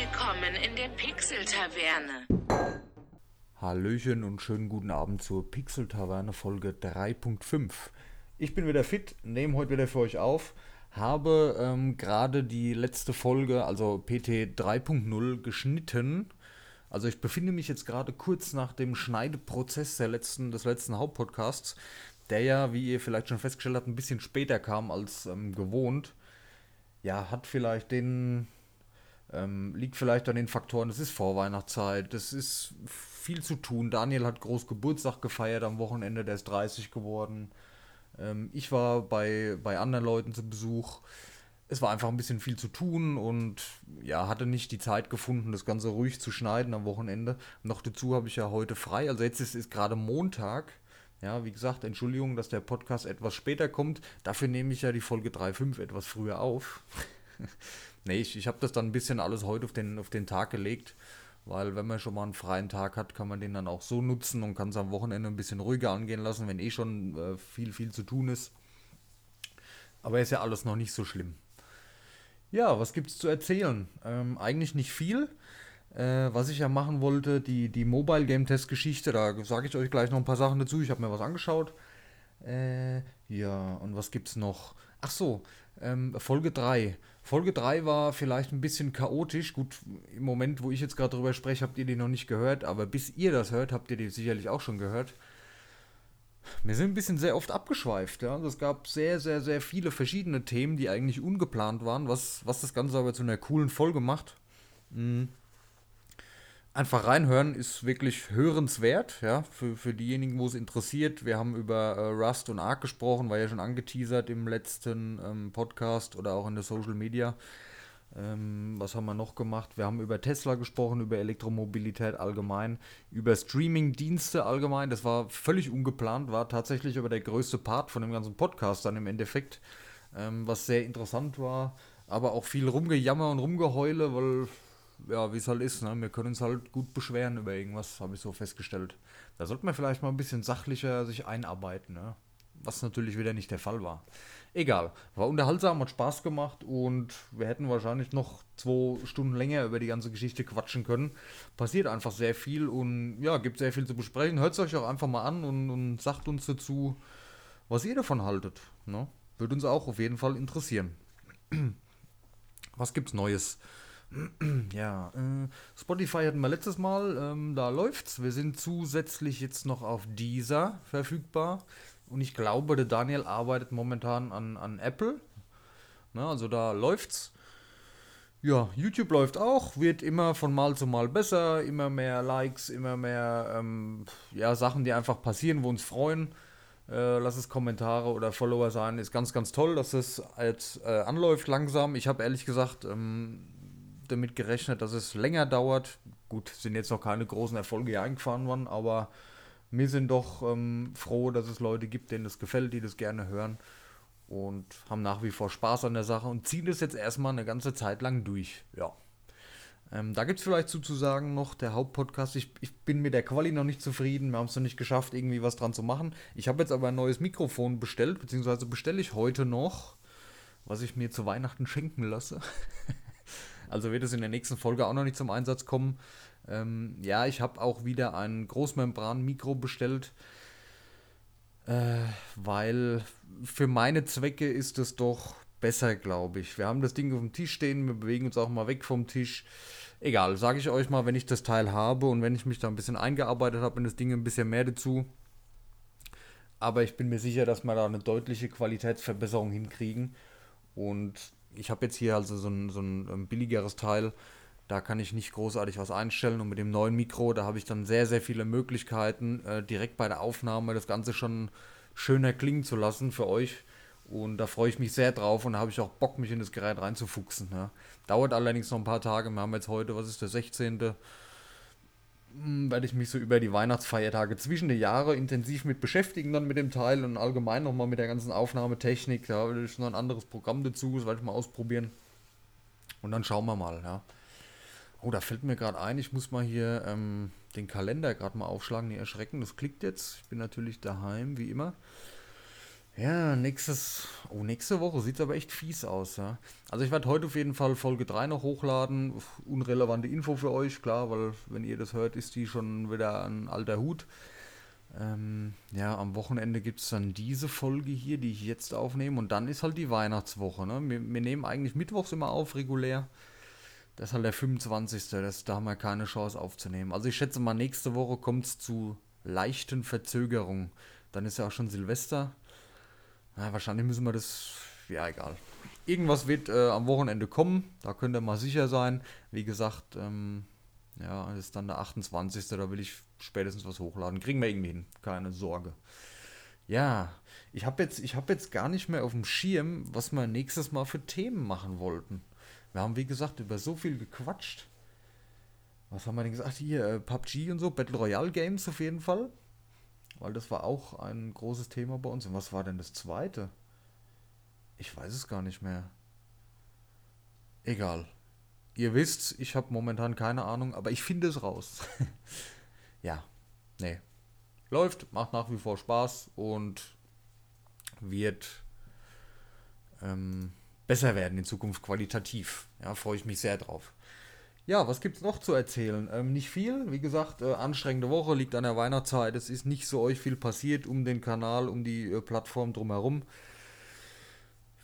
Willkommen in der Pixel-Taverne. Hallöchen und schönen guten Abend zur Pixel-Taverne Folge 3.5. Ich bin wieder fit, nehme heute wieder für euch auf, habe ähm, gerade die letzte Folge, also PT 3.0, geschnitten. Also ich befinde mich jetzt gerade kurz nach dem Schneideprozess der letzten, des letzten Hauptpodcasts, der ja, wie ihr vielleicht schon festgestellt habt, ein bisschen später kam als ähm, gewohnt. Ja, hat vielleicht den ähm, liegt vielleicht an den Faktoren, es ist Vorweihnachtszeit, es ist viel zu tun. Daniel hat groß Geburtstag gefeiert am Wochenende, der ist 30 geworden. Ähm, ich war bei, bei anderen Leuten zu Besuch. Es war einfach ein bisschen viel zu tun und ja, hatte nicht die Zeit gefunden, das Ganze ruhig zu schneiden am Wochenende. Noch dazu habe ich ja heute frei. Also jetzt ist, ist gerade Montag. Ja, wie gesagt, Entschuldigung, dass der Podcast etwas später kommt. Dafür nehme ich ja die Folge 3.5 etwas früher auf. nee, ich, ich habe das dann ein bisschen alles heute auf den, auf den Tag gelegt, weil wenn man schon mal einen freien Tag hat, kann man den dann auch so nutzen und kann es am Wochenende ein bisschen ruhiger angehen lassen, wenn eh schon äh, viel, viel zu tun ist. Aber ist ja alles noch nicht so schlimm. Ja, was gibt es zu erzählen? Ähm, eigentlich nicht viel. Äh, was ich ja machen wollte, die, die Mobile Game Test Geschichte, da sage ich euch gleich noch ein paar Sachen dazu. Ich habe mir was angeschaut. Äh, ja, und was gibt's noch? Ach so, ähm, Folge 3. Folge 3 war vielleicht ein bisschen chaotisch. Gut, im Moment, wo ich jetzt gerade drüber spreche, habt ihr die noch nicht gehört, aber bis ihr das hört, habt ihr die sicherlich auch schon gehört. Wir sind ein bisschen sehr oft abgeschweift, ja. Also es gab sehr, sehr, sehr viele verschiedene Themen, die eigentlich ungeplant waren, was, was das Ganze aber zu einer coolen Folge macht. Mhm einfach reinhören ist wirklich hörenswert, ja, für, für diejenigen, wo es interessiert. Wir haben über äh, Rust und Arc gesprochen, war ja schon angeteasert im letzten ähm, Podcast oder auch in der Social Media. Ähm, was haben wir noch gemacht? Wir haben über Tesla gesprochen, über Elektromobilität allgemein, über Streaming-Dienste allgemein. Das war völlig ungeplant, war tatsächlich aber der größte Part von dem ganzen Podcast dann im Endeffekt, ähm, was sehr interessant war. Aber auch viel Rumgejammer und Rumgeheule, weil ja, wie es halt ist, ne? wir können uns halt gut beschweren über irgendwas, habe ich so festgestellt. Da sollte man vielleicht mal ein bisschen sachlicher sich einarbeiten, ne? was natürlich wieder nicht der Fall war. Egal, war unterhaltsam, hat Spaß gemacht und wir hätten wahrscheinlich noch zwei Stunden länger über die ganze Geschichte quatschen können. Passiert einfach sehr viel und ja, gibt sehr viel zu besprechen. Hört es euch auch einfach mal an und, und sagt uns dazu, was ihr davon haltet. Ne? Würde uns auch auf jeden Fall interessieren. Was gibt's Neues? Ja, äh, Spotify hatten wir letztes Mal, ähm, da läuft's. Wir sind zusätzlich jetzt noch auf dieser verfügbar. Und ich glaube, der Daniel arbeitet momentan an, an Apple. Na, also da läuft's. Ja, YouTube läuft auch, wird immer von Mal zu Mal besser, immer mehr Likes, immer mehr ähm, ja, Sachen, die einfach passieren, wo uns freuen. Äh, lass es Kommentare oder Follower sein, ist ganz, ganz toll, dass es jetzt äh, anläuft langsam. Ich habe ehrlich gesagt ähm, damit gerechnet, dass es länger dauert. Gut, sind jetzt noch keine großen Erfolge hier eingefahren worden, aber wir sind doch ähm, froh, dass es Leute gibt, denen das gefällt, die das gerne hören und haben nach wie vor Spaß an der Sache und ziehen das jetzt erstmal eine ganze Zeit lang durch. Ja. Ähm, da gibt es vielleicht sozusagen noch der Hauptpodcast. Ich, ich bin mit der Quali noch nicht zufrieden. Wir haben es noch nicht geschafft, irgendwie was dran zu machen. Ich habe jetzt aber ein neues Mikrofon bestellt, beziehungsweise bestelle ich heute noch, was ich mir zu Weihnachten schenken lasse. Also wird es in der nächsten Folge auch noch nicht zum Einsatz kommen. Ähm, ja, ich habe auch wieder ein Großmembran-Mikro bestellt, äh, weil für meine Zwecke ist es doch besser, glaube ich. Wir haben das Ding auf dem Tisch stehen, wir bewegen uns auch mal weg vom Tisch. Egal, sage ich euch mal, wenn ich das Teil habe und wenn ich mich da ein bisschen eingearbeitet habe in das Ding ein bisschen mehr dazu. Aber ich bin mir sicher, dass wir da eine deutliche Qualitätsverbesserung hinkriegen. Und ich habe jetzt hier also so ein, so ein ähm, billigeres Teil, da kann ich nicht großartig was einstellen und mit dem neuen Mikro, da habe ich dann sehr, sehr viele Möglichkeiten, äh, direkt bei der Aufnahme das Ganze schon schöner klingen zu lassen für euch. Und da freue ich mich sehr drauf und da habe ich auch Bock, mich in das Gerät reinzufuchsen. Ja. Dauert allerdings noch ein paar Tage. Wir haben jetzt heute, was ist der 16. Hm, werde ich mich so über die Weihnachtsfeiertage zwischen den Jahren intensiv mit beschäftigen, dann mit dem Teil und allgemein nochmal mit der ganzen Aufnahmetechnik. Da werde ich noch ein anderes Programm dazu, das werde ich mal ausprobieren. Und dann schauen wir mal, ja. Oh, da fällt mir gerade ein, ich muss mal hier ähm, den Kalender gerade mal aufschlagen, nicht erschrecken. Das klickt jetzt. Ich bin natürlich daheim, wie immer. Ja, nächstes, oh, nächste Woche sieht es aber echt fies aus, ja. Also ich werde heute auf jeden Fall Folge 3 noch hochladen. Unrelevante Info für euch, klar, weil wenn ihr das hört, ist die schon wieder ein alter Hut. Ähm, ja, am Wochenende gibt es dann diese Folge hier, die ich jetzt aufnehme. Und dann ist halt die Weihnachtswoche. Ne? Wir, wir nehmen eigentlich mittwochs immer auf, regulär. Das ist halt der 25. Das, da haben wir keine Chance aufzunehmen. Also ich schätze mal, nächste Woche kommt es zu leichten Verzögerungen. Dann ist ja auch schon Silvester. Na, wahrscheinlich müssen wir das. Ja, egal. Irgendwas wird äh, am Wochenende kommen. Da könnt ihr mal sicher sein. Wie gesagt, ähm, ja, ist dann der 28. Da will ich spätestens was hochladen. Kriegen wir irgendwie hin. Keine Sorge. Ja, ich habe jetzt, hab jetzt gar nicht mehr auf dem Schirm, was wir nächstes Mal für Themen machen wollten. Wir haben, wie gesagt, über so viel gequatscht. Was haben wir denn gesagt? Hier, äh, PUBG und so, Battle Royale Games auf jeden Fall. Weil das war auch ein großes Thema bei uns. Und was war denn das zweite? Ich weiß es gar nicht mehr. Egal. Ihr wisst, ich habe momentan keine Ahnung, aber ich finde es raus. ja, nee. Läuft, macht nach wie vor Spaß und wird ähm, besser werden in Zukunft qualitativ. Ja, freue ich mich sehr drauf. Ja, was gibt es noch zu erzählen? Ähm, nicht viel. Wie gesagt, äh, anstrengende Woche, liegt an der Weihnachtszeit. Es ist nicht so euch viel passiert um den Kanal, um die äh, Plattform drumherum.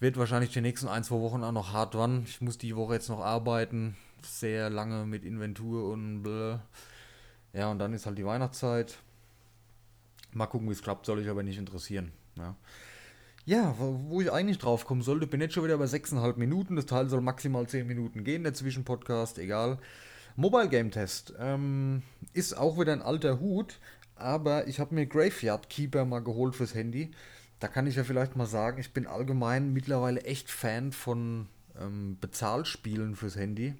Wird wahrscheinlich die nächsten ein, zwei Wochen auch noch hart dran. Ich muss die Woche jetzt noch arbeiten. Sehr lange mit Inventur und bläh. Ja, und dann ist halt die Weihnachtszeit. Mal gucken, wie es klappt, soll ich aber nicht interessieren. Ja. Ja, wo ich eigentlich drauf kommen sollte, bin jetzt schon wieder bei 6,5 Minuten. Das Teil soll maximal 10 Minuten gehen, der Zwischenpodcast, egal. Mobile Game Test ähm, ist auch wieder ein alter Hut, aber ich habe mir Graveyard Keeper mal geholt fürs Handy da kann ich ja vielleicht mal sagen, ich bin allgemein mittlerweile echt Fan von ähm, Bezahlspielen fürs Handy.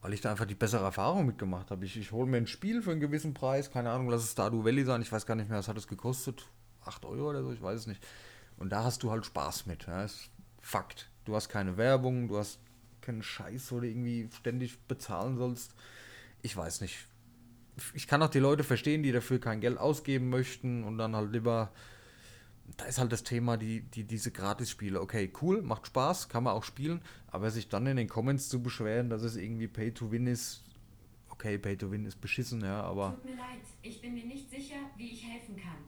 Weil ich da einfach die bessere Erfahrung mitgemacht habe. Ich, ich hole mir ein Spiel für einen gewissen Preis, keine Ahnung, lass es Stardew Valley sein, ich weiß gar nicht mehr, was hat es gekostet? 8 Euro oder so, ich weiß es nicht. Und da hast du halt Spaß mit. Ja, ist Fakt. Du hast keine Werbung, du hast keinen Scheiß, wo du irgendwie ständig bezahlen sollst. Ich weiß nicht ich kann auch die Leute verstehen, die dafür kein Geld ausgeben möchten und dann halt lieber. Da ist halt das Thema, die, die, diese Gratis-Spiele. Okay, cool, macht Spaß, kann man auch spielen, aber sich dann in den Comments zu beschweren, dass es irgendwie Pay to Win ist, okay, Pay to Win ist beschissen, ja, aber. Tut mir leid, ich bin mir nicht sicher, wie ich helfen kann.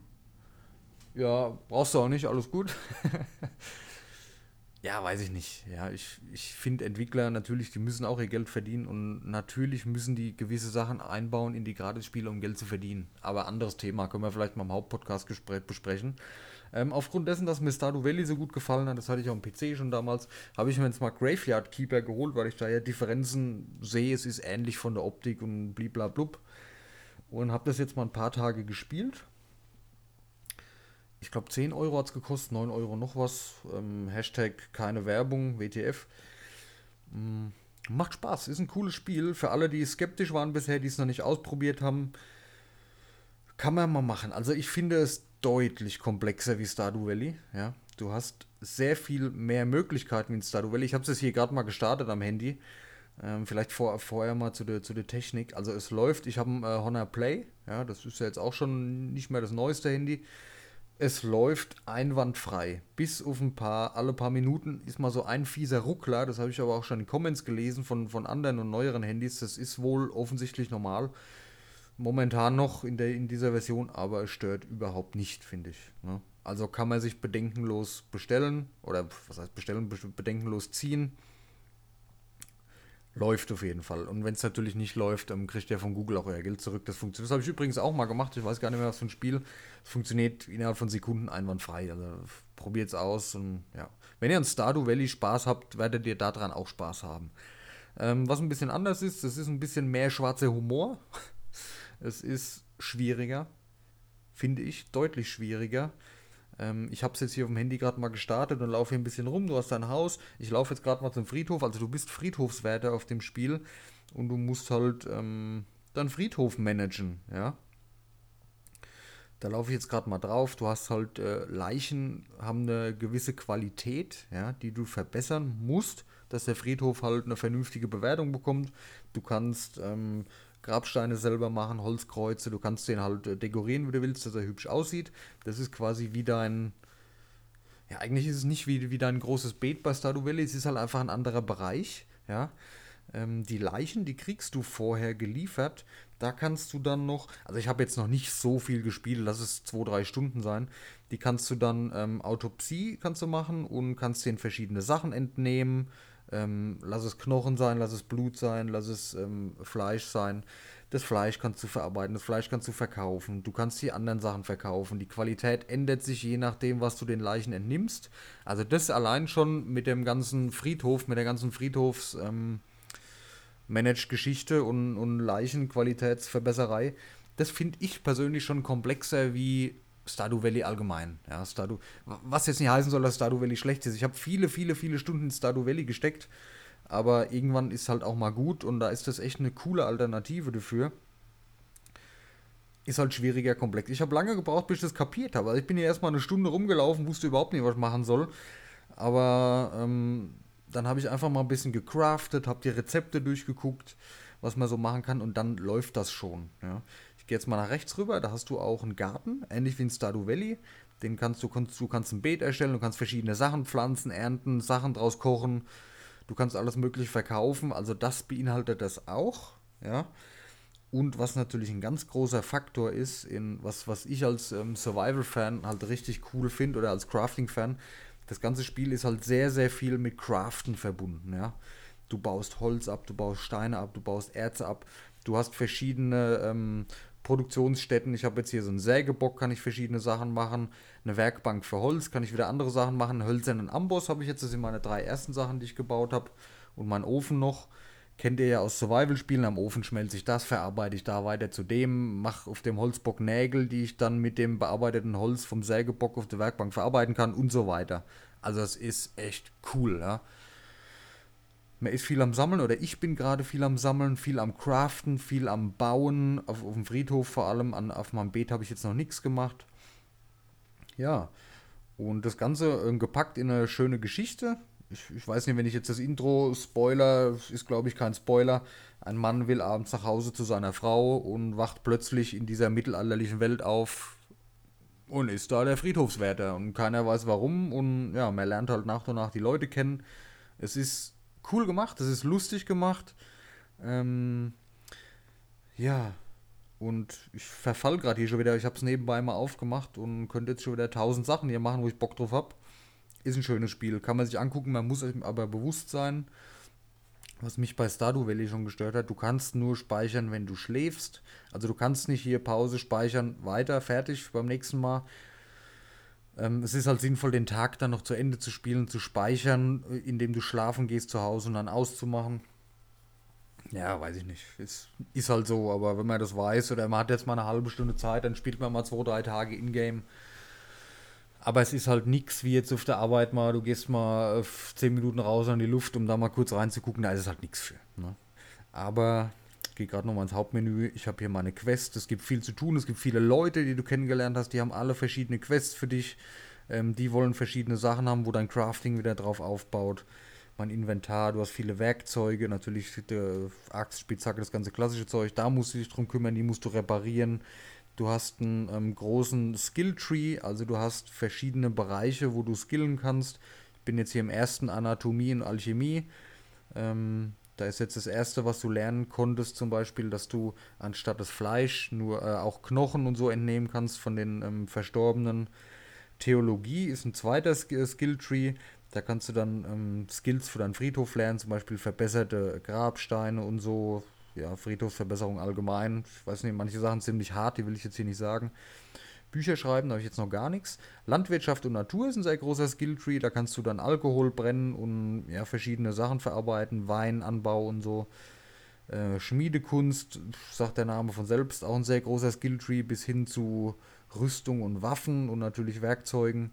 Ja, brauchst du auch nicht, alles gut. Ja, weiß ich nicht. Ja, ich, ich finde Entwickler natürlich, die müssen auch ihr Geld verdienen und natürlich müssen die gewisse Sachen einbauen in die Gratis-Spiele, um Geld zu verdienen. Aber anderes Thema, können wir vielleicht mal im Hauptpodcast besprechen. Ähm, aufgrund dessen, dass mir Stardew Valley so gut gefallen hat, das hatte ich auch am PC schon damals, habe ich mir jetzt mal Graveyard Keeper geholt, weil ich da ja Differenzen sehe. Es ist ähnlich von der Optik und bliblablub. Und habe das jetzt mal ein paar Tage gespielt ich glaube 10 Euro hat es gekostet, 9 Euro noch was. Ähm, Hashtag keine Werbung, WTF. Ähm, macht Spaß, ist ein cooles Spiel. Für alle, die skeptisch waren bisher, die es noch nicht ausprobiert haben, kann man mal machen. Also ich finde es deutlich komplexer wie Stardew Valley. Ja? Du hast sehr viel mehr Möglichkeiten wie in Stardew Valley. Ich habe es hier gerade mal gestartet am Handy. Ähm, vielleicht vor, vorher mal zu der, zu der Technik. Also es läuft, ich habe ein äh, Honor Play. Ja, das ist ja jetzt auch schon nicht mehr das neueste Handy es läuft einwandfrei. Bis auf ein paar, alle paar Minuten ist mal so ein fieser Ruckler. Das habe ich aber auch schon in Comments gelesen von, von anderen und neueren Handys. Das ist wohl offensichtlich normal. Momentan noch in, der, in dieser Version, aber es stört überhaupt nicht, finde ich. Ne? Also kann man sich bedenkenlos bestellen oder was heißt bestellen, bedenkenlos ziehen. Läuft auf jeden Fall. Und wenn es natürlich nicht läuft, dann kriegt ihr von Google auch euer Geld zurück. Das funktioniert. Das habe ich übrigens auch mal gemacht. Ich weiß gar nicht mehr, was für ein Spiel. Es funktioniert innerhalb von Sekunden einwandfrei. Also probiert es aus. Und, ja. Wenn ihr an Stardew Valley Spaß habt, werdet ihr daran auch Spaß haben. Ähm, was ein bisschen anders ist, es ist ein bisschen mehr schwarzer Humor. es ist schwieriger, finde ich, deutlich schwieriger. Ähm, ich habe es jetzt hier auf dem Handy gerade mal gestartet und laufe hier ein bisschen rum. Du hast dein Haus. Ich laufe jetzt gerade mal zum Friedhof. Also du bist Friedhofswärter auf dem Spiel und du musst halt ähm, deinen Friedhof managen, ja. Da laufe ich jetzt gerade mal drauf. Du hast halt äh, Leichen haben eine gewisse Qualität, ja, die du verbessern musst, dass der Friedhof halt eine vernünftige Bewertung bekommt. Du kannst ähm, Grabsteine selber machen, Holzkreuze. Du kannst den halt äh, dekorieren, wie du willst, dass er hübsch aussieht. Das ist quasi wie dein. Ja, eigentlich ist es nicht wie, wie dein großes Beet bei Stardew Valley, es ist halt einfach ein anderer Bereich. Ja. Ähm, die Leichen, die kriegst du vorher geliefert. Da kannst du dann noch, also ich habe jetzt noch nicht so viel gespielt, lass es zwei, drei Stunden sein. Die kannst du dann ähm, Autopsie kannst du machen und kannst den verschiedene Sachen entnehmen. Ähm, lass es Knochen sein, lass es Blut sein, lass es ähm, Fleisch sein. Das Fleisch kannst du verarbeiten, das Fleisch kannst du verkaufen. Du kannst die anderen Sachen verkaufen. Die Qualität ändert sich je nachdem, was du den Leichen entnimmst. Also das allein schon mit dem ganzen Friedhof, mit der ganzen Friedhofs... Ähm, Managed-Geschichte und, und Leichenqualitätsverbesserei, das finde ich persönlich schon komplexer wie Stardew Valley allgemein. Ja, Stardew, was jetzt nicht heißen soll, dass Stardew Valley schlecht ist. Ich habe viele, viele, viele Stunden in Stardew Valley gesteckt, aber irgendwann ist halt auch mal gut und da ist das echt eine coole Alternative dafür. Ist halt schwieriger komplex. Ich habe lange gebraucht, bis ich das kapiert habe. Also ich bin hier erstmal eine Stunde rumgelaufen, wusste überhaupt nicht, was ich machen soll. Aber ähm, dann habe ich einfach mal ein bisschen gecraftet, habe die Rezepte durchgeguckt, was man so machen kann und dann läuft das schon. Ja. Gehe jetzt mal nach rechts rüber, da hast du auch einen Garten, ähnlich wie in Stardew Valley. Den kannst du, kannst, du kannst ein Beet erstellen, du kannst verschiedene Sachen pflanzen, ernten, Sachen draus kochen. Du kannst alles mögliche verkaufen, also das beinhaltet das auch, ja. Und was natürlich ein ganz großer Faktor ist, in was, was ich als ähm, Survival-Fan halt richtig cool finde oder als Crafting-Fan, das ganze Spiel ist halt sehr, sehr viel mit Craften verbunden, ja. Du baust Holz ab, du baust Steine ab, du baust Erze ab, du hast verschiedene ähm, Produktionsstätten. Ich habe jetzt hier so einen Sägebock, kann ich verschiedene Sachen machen. Eine Werkbank für Holz, kann ich wieder andere Sachen machen. Hölzernen Amboss habe ich jetzt, das sind meine drei ersten Sachen, die ich gebaut habe. Und mein Ofen noch. Kennt ihr ja aus Survival-Spielen, am Ofen schmelze ich das, verarbeite ich da weiter zu dem, mache auf dem Holzbock Nägel, die ich dann mit dem bearbeiteten Holz vom Sägebock auf der Werkbank verarbeiten kann und so weiter. Also es ist echt cool, ja. Man ist viel am Sammeln oder ich bin gerade viel am Sammeln, viel am Craften, viel am Bauen, auf, auf dem Friedhof vor allem, an, auf meinem Beet habe ich jetzt noch nichts gemacht. Ja, und das Ganze äh, gepackt in eine schöne Geschichte ich, ich weiß nicht, wenn ich jetzt das Intro spoiler, ist glaube ich kein Spoiler. Ein Mann will abends nach Hause zu seiner Frau und wacht plötzlich in dieser mittelalterlichen Welt auf und ist da der Friedhofswärter und keiner weiß warum und ja, man lernt halt nach und nach die Leute kennen. Es ist cool gemacht, es ist lustig gemacht. Ähm, ja, und ich verfall gerade hier schon wieder. Ich habe es nebenbei mal aufgemacht und könnte jetzt schon wieder tausend Sachen hier machen, wo ich Bock drauf habe. Ist ein schönes Spiel, kann man sich angucken, man muss aber bewusst sein, was mich bei Stardew Valley schon gestört hat, du kannst nur speichern, wenn du schläfst. Also du kannst nicht hier Pause speichern, weiter, fertig beim nächsten Mal. Ähm, es ist halt sinnvoll, den Tag dann noch zu Ende zu spielen, zu speichern, äh, indem du schlafen gehst zu Hause und dann auszumachen. Ja, weiß ich nicht. Ist, ist halt so, aber wenn man das weiß oder man hat jetzt mal eine halbe Stunde Zeit, dann spielt man mal zwei, drei Tage in-game. Aber es ist halt nichts wie jetzt auf der Arbeit mal, du gehst mal 10 Minuten raus an die Luft, um da mal kurz reinzugucken, da ist es halt nichts für. Ne? Aber gehe gerade nochmal ins Hauptmenü. Ich habe hier meine Quest. Es gibt viel zu tun. Es gibt viele Leute, die du kennengelernt hast. Die haben alle verschiedene Quests für dich. Ähm, die wollen verschiedene Sachen haben, wo dein Crafting wieder drauf aufbaut. Mein Inventar, du hast viele Werkzeuge. Natürlich der Axt, Spitzhacke, das ganze klassische Zeug. Da musst du dich drum kümmern. Die musst du reparieren. Du hast einen ähm, großen Skill-Tree, also du hast verschiedene Bereiche, wo du skillen kannst. Ich bin jetzt hier im ersten Anatomie und Alchemie. Ähm, da ist jetzt das erste, was du lernen konntest, zum Beispiel, dass du anstatt das Fleisch nur äh, auch Knochen und so entnehmen kannst von den ähm, Verstorbenen. Theologie ist ein zweiter Skill-Tree. Da kannst du dann ähm, Skills für deinen Friedhof lernen, zum Beispiel verbesserte Grabsteine und so, ja, Friedhofsverbesserung allgemein. Ich weiß nicht, manche Sachen ziemlich hart, die will ich jetzt hier nicht sagen. Bücher schreiben, da habe ich jetzt noch gar nichts. Landwirtschaft und Natur ist ein sehr großer Skilltree. Da kannst du dann Alkohol brennen und ja, verschiedene Sachen verarbeiten, Weinanbau und so. Äh, Schmiedekunst, sagt der Name von selbst, auch ein sehr großer Skilltree, bis hin zu Rüstung und Waffen und natürlich Werkzeugen.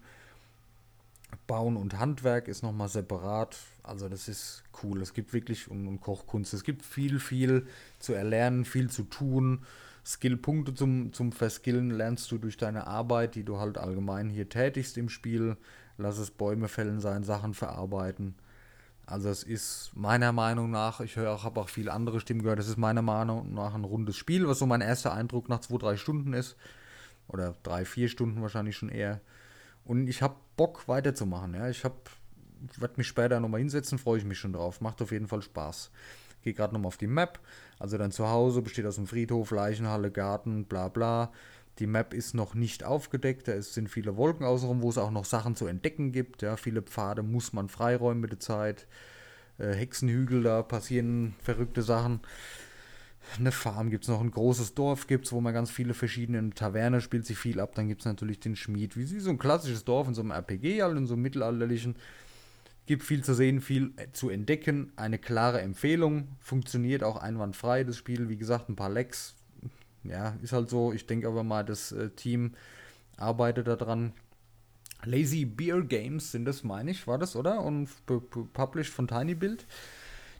Bauen und Handwerk ist nochmal separat. Also das ist cool. Es gibt wirklich und, und, Kochkunst. Es gibt viel, viel zu erlernen, viel zu tun. Skillpunkte zum, zum Verskillen lernst du durch deine Arbeit, die du halt allgemein hier tätigst im Spiel. Lass es Bäume fällen sein, Sachen verarbeiten. Also es ist meiner Meinung nach, ich höre auch, habe auch viele andere Stimmen gehört, es ist meiner Meinung nach ein rundes Spiel, was so mein erster Eindruck nach zwei, drei Stunden ist. Oder drei, vier Stunden wahrscheinlich schon eher. Und ich habe Bock weiterzumachen. Ja. Ich habe, werde mich später nochmal hinsetzen, freue ich mich schon drauf. Macht auf jeden Fall Spaß. Gehe gerade nochmal auf die Map. Also dann zu Hause, besteht aus einem Friedhof, Leichenhalle, Garten, bla bla. Die Map ist noch nicht aufgedeckt, da sind viele Wolken außenrum, wo es auch noch Sachen zu entdecken gibt. Ja, viele Pfade muss man freiräumen mit der Zeit. Äh, Hexenhügel, da passieren verrückte Sachen. Eine Farm gibt es noch, ein großes Dorf gibt es, wo man ganz viele verschiedene Taverne spielt sich viel ab. Dann gibt es natürlich den Schmied, wie so ein klassisches Dorf in so einem RPG, halt in so einem mittelalterlichen. Gibt viel zu sehen, viel zu entdecken. Eine klare Empfehlung. Funktioniert auch einwandfrei, das Spiel. Wie gesagt, ein paar Lecks, ja, ist halt so. Ich denke aber mal, das äh, Team arbeitet daran. Lazy Beer Games sind das, meine ich, war das, oder? Und published von Tiny Build.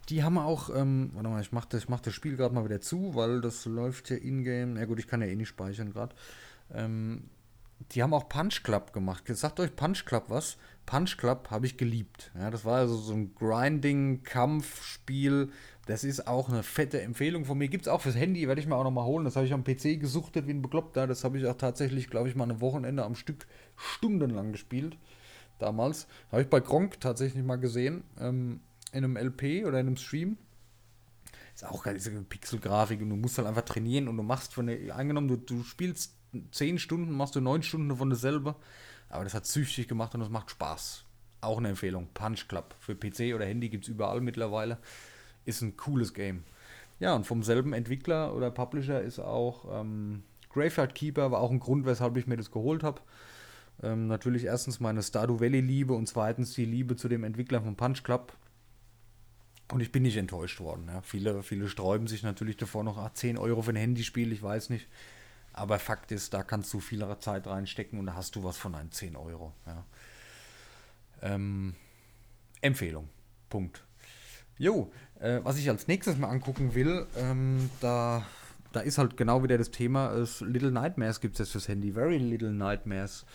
Die haben auch, ähm, warte mal, ich mache das, mach das Spiel gerade mal wieder zu, weil das läuft ja in-game. Ja gut, ich kann ja eh nicht speichern gerade. Ähm, die haben auch Punch Club gemacht. Sagt euch Punch Club was? Punch Club habe ich geliebt. Ja, das war also so ein Grinding-Kampfspiel, das ist auch eine fette Empfehlung von mir. Gibt es auch fürs Handy, werde ich mir auch nochmal holen. Das habe ich am PC gesuchtet wie ein Bekloppter. Das habe ich auch tatsächlich, glaube ich, mal ein Wochenende am Stück stundenlang gespielt. Damals. Habe ich bei Gronk tatsächlich mal gesehen. Ähm, in einem LP oder in einem Stream. Ist auch geil, diese Pixelgrafik und du musst halt einfach trainieren und du machst von der, angenommen, du, du spielst 10 Stunden, machst du 9 Stunden davon dasselbe. Aber das hat süchtig gemacht und es macht Spaß. Auch eine Empfehlung. Punch Club. Für PC oder Handy gibt es überall mittlerweile ist ein cooles Game. Ja, und vom selben Entwickler oder Publisher ist auch ähm, Graveyard Keeper, war auch ein Grund, weshalb ich mir das geholt habe. Ähm, natürlich erstens meine Stardew Valley-Liebe und zweitens die Liebe zu dem Entwickler von Punch Club. Und ich bin nicht enttäuscht worden. Ja. Viele, viele sträuben sich natürlich davor noch, ah, 10 Euro für ein Handyspiel, ich weiß nicht. Aber Fakt ist, da kannst du viel Zeit reinstecken und da hast du was von einen 10 Euro. Ja. Ähm, Empfehlung. Punkt. Jo, äh, was ich als nächstes mal angucken will, ähm, da, da ist halt genau wieder das Thema, es, Little Nightmares gibt es jetzt fürs Handy, Very Little Nightmares.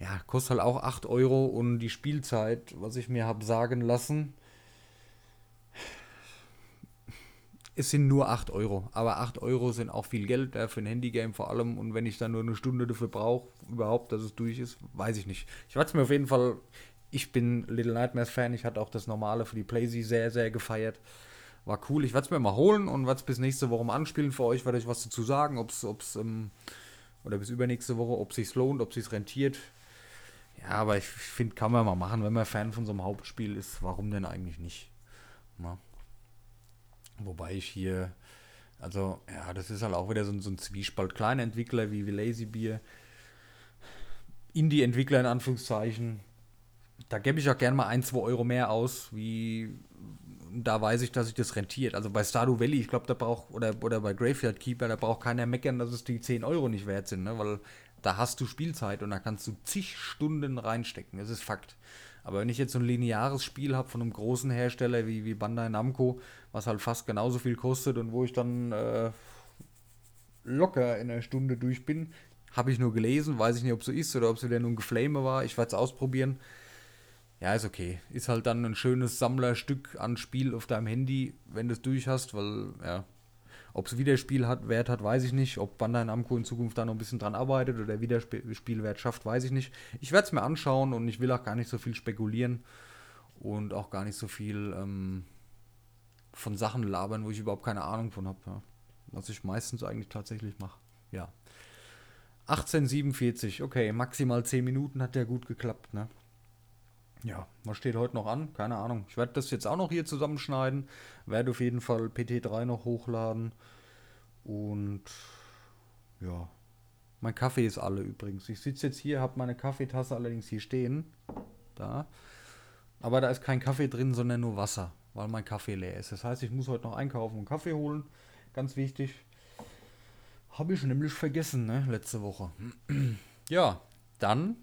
Ja, kostet halt auch 8 Euro und die Spielzeit, was ich mir habe sagen lassen, es sind nur 8 Euro. Aber 8 Euro sind auch viel Geld äh, für ein Handygame vor allem. Und wenn ich dann nur eine Stunde dafür brauche, überhaupt, dass es durch ist, weiß ich nicht. Ich werde es mir auf jeden Fall ich bin Little Nightmares Fan. Ich hatte auch das normale für die Playsee sehr, sehr gefeiert. War cool. Ich werde es mir mal holen und werde es bis nächste Woche mal anspielen für euch. Werde ich was dazu sagen, ob es, ähm, oder bis übernächste Woche, ob es sich lohnt, ob es rentiert. Ja, aber ich finde, kann man mal machen, wenn man Fan von so einem Hauptspiel ist. Warum denn eigentlich nicht? Na? Wobei ich hier, also, ja, das ist halt auch wieder so, so ein Zwiespalt. Kleine Entwickler wie, wie Lazy Beer, Indie-Entwickler in Anführungszeichen, da gebe ich auch gerne mal ein, zwei Euro mehr aus, wie da weiß ich, dass sich das rentiert. Also bei Stardew Valley, ich glaube, da braucht, oder, oder bei Graveyard Keeper, da braucht keiner meckern, dass es die 10 Euro nicht wert sind, ne? weil da hast du Spielzeit und da kannst du zig Stunden reinstecken. Das ist Fakt. Aber wenn ich jetzt so ein lineares Spiel habe von einem großen Hersteller wie, wie Bandai Namco, was halt fast genauso viel kostet und wo ich dann äh, locker in einer Stunde durch bin, habe ich nur gelesen, weiß ich nicht, ob es so ist oder ob es wieder nur ein Geflame war. Ich werde es ausprobieren ja, ist okay. Ist halt dann ein schönes Sammlerstück an Spiel auf deinem Handy, wenn du es durch hast, weil, ja, ob es Wiederspiel hat, Wert hat, weiß ich nicht. Ob Bandai Namco in Zukunft da noch ein bisschen dran arbeitet oder Wiederspielwert schafft, weiß ich nicht. Ich werde es mir anschauen und ich will auch gar nicht so viel spekulieren und auch gar nicht so viel ähm, von Sachen labern, wo ich überhaupt keine Ahnung von habe. Ja. Was ich meistens eigentlich tatsächlich mache. Ja. 1847, okay, maximal 10 Minuten hat der gut geklappt, ne? Ja, was steht heute noch an? Keine Ahnung. Ich werde das jetzt auch noch hier zusammenschneiden. Werde auf jeden Fall PT3 noch hochladen. Und ja, mein Kaffee ist alle übrigens. Ich sitze jetzt hier, habe meine Kaffeetasse allerdings hier stehen. Da. Aber da ist kein Kaffee drin, sondern nur Wasser, weil mein Kaffee leer ist. Das heißt, ich muss heute noch einkaufen und Kaffee holen. Ganz wichtig. Habe ich nämlich vergessen, ne? Letzte Woche. ja, dann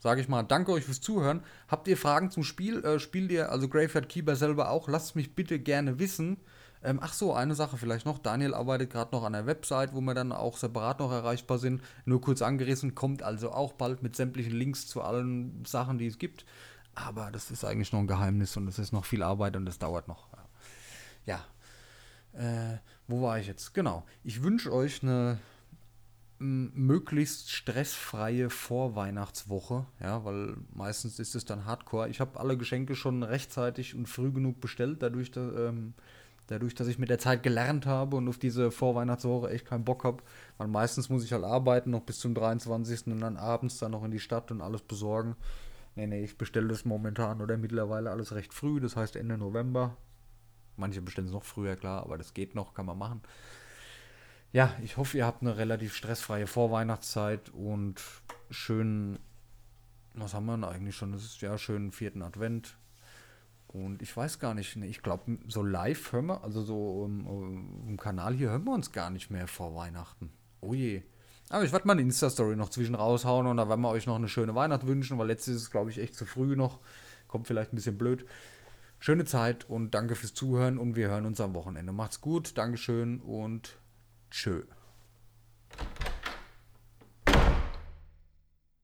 sage ich mal, danke euch fürs Zuhören. Habt ihr Fragen zum Spiel? Äh, spielt ihr also Graveyard Keeper selber auch? Lasst mich bitte gerne wissen. Ähm, ach so, eine Sache vielleicht noch. Daniel arbeitet gerade noch an der Website, wo wir dann auch separat noch erreichbar sind. Nur kurz angerissen, kommt also auch bald mit sämtlichen Links zu allen Sachen, die es gibt. Aber das ist eigentlich noch ein Geheimnis und es ist noch viel Arbeit und es dauert noch. Ja. Äh, wo war ich jetzt? Genau. Ich wünsche euch eine möglichst stressfreie Vorweihnachtswoche, ja, weil meistens ist es dann Hardcore. Ich habe alle Geschenke schon rechtzeitig und früh genug bestellt, dadurch, da, ähm, dadurch, dass ich mit der Zeit gelernt habe und auf diese Vorweihnachtswoche echt keinen Bock habe. Weil meistens muss ich halt arbeiten, noch bis zum 23. und dann abends dann noch in die Stadt und alles besorgen. Nee, nee, ich bestelle das momentan oder mittlerweile alles recht früh, das heißt Ende November. Manche bestellen es noch früher, klar, aber das geht noch, kann man machen ja, ich hoffe, ihr habt eine relativ stressfreie Vorweihnachtszeit und schönen, was haben wir denn eigentlich schon? Das ist ja schön vierten Advent. Und ich weiß gar nicht, ich glaube, so live hören wir, also so im, im, Kanal hier hören wir uns gar nicht mehr vor Weihnachten. Oh je. Aber ich werde mal eine Insta-Story noch zwischen raushauen und da werden wir euch noch eine schöne Weihnacht wünschen, weil letztes ist glaube ich, echt zu früh noch. Kommt vielleicht ein bisschen blöd. Schöne Zeit und danke fürs Zuhören und wir hören uns am Wochenende. Macht's gut, Dankeschön und Tschö.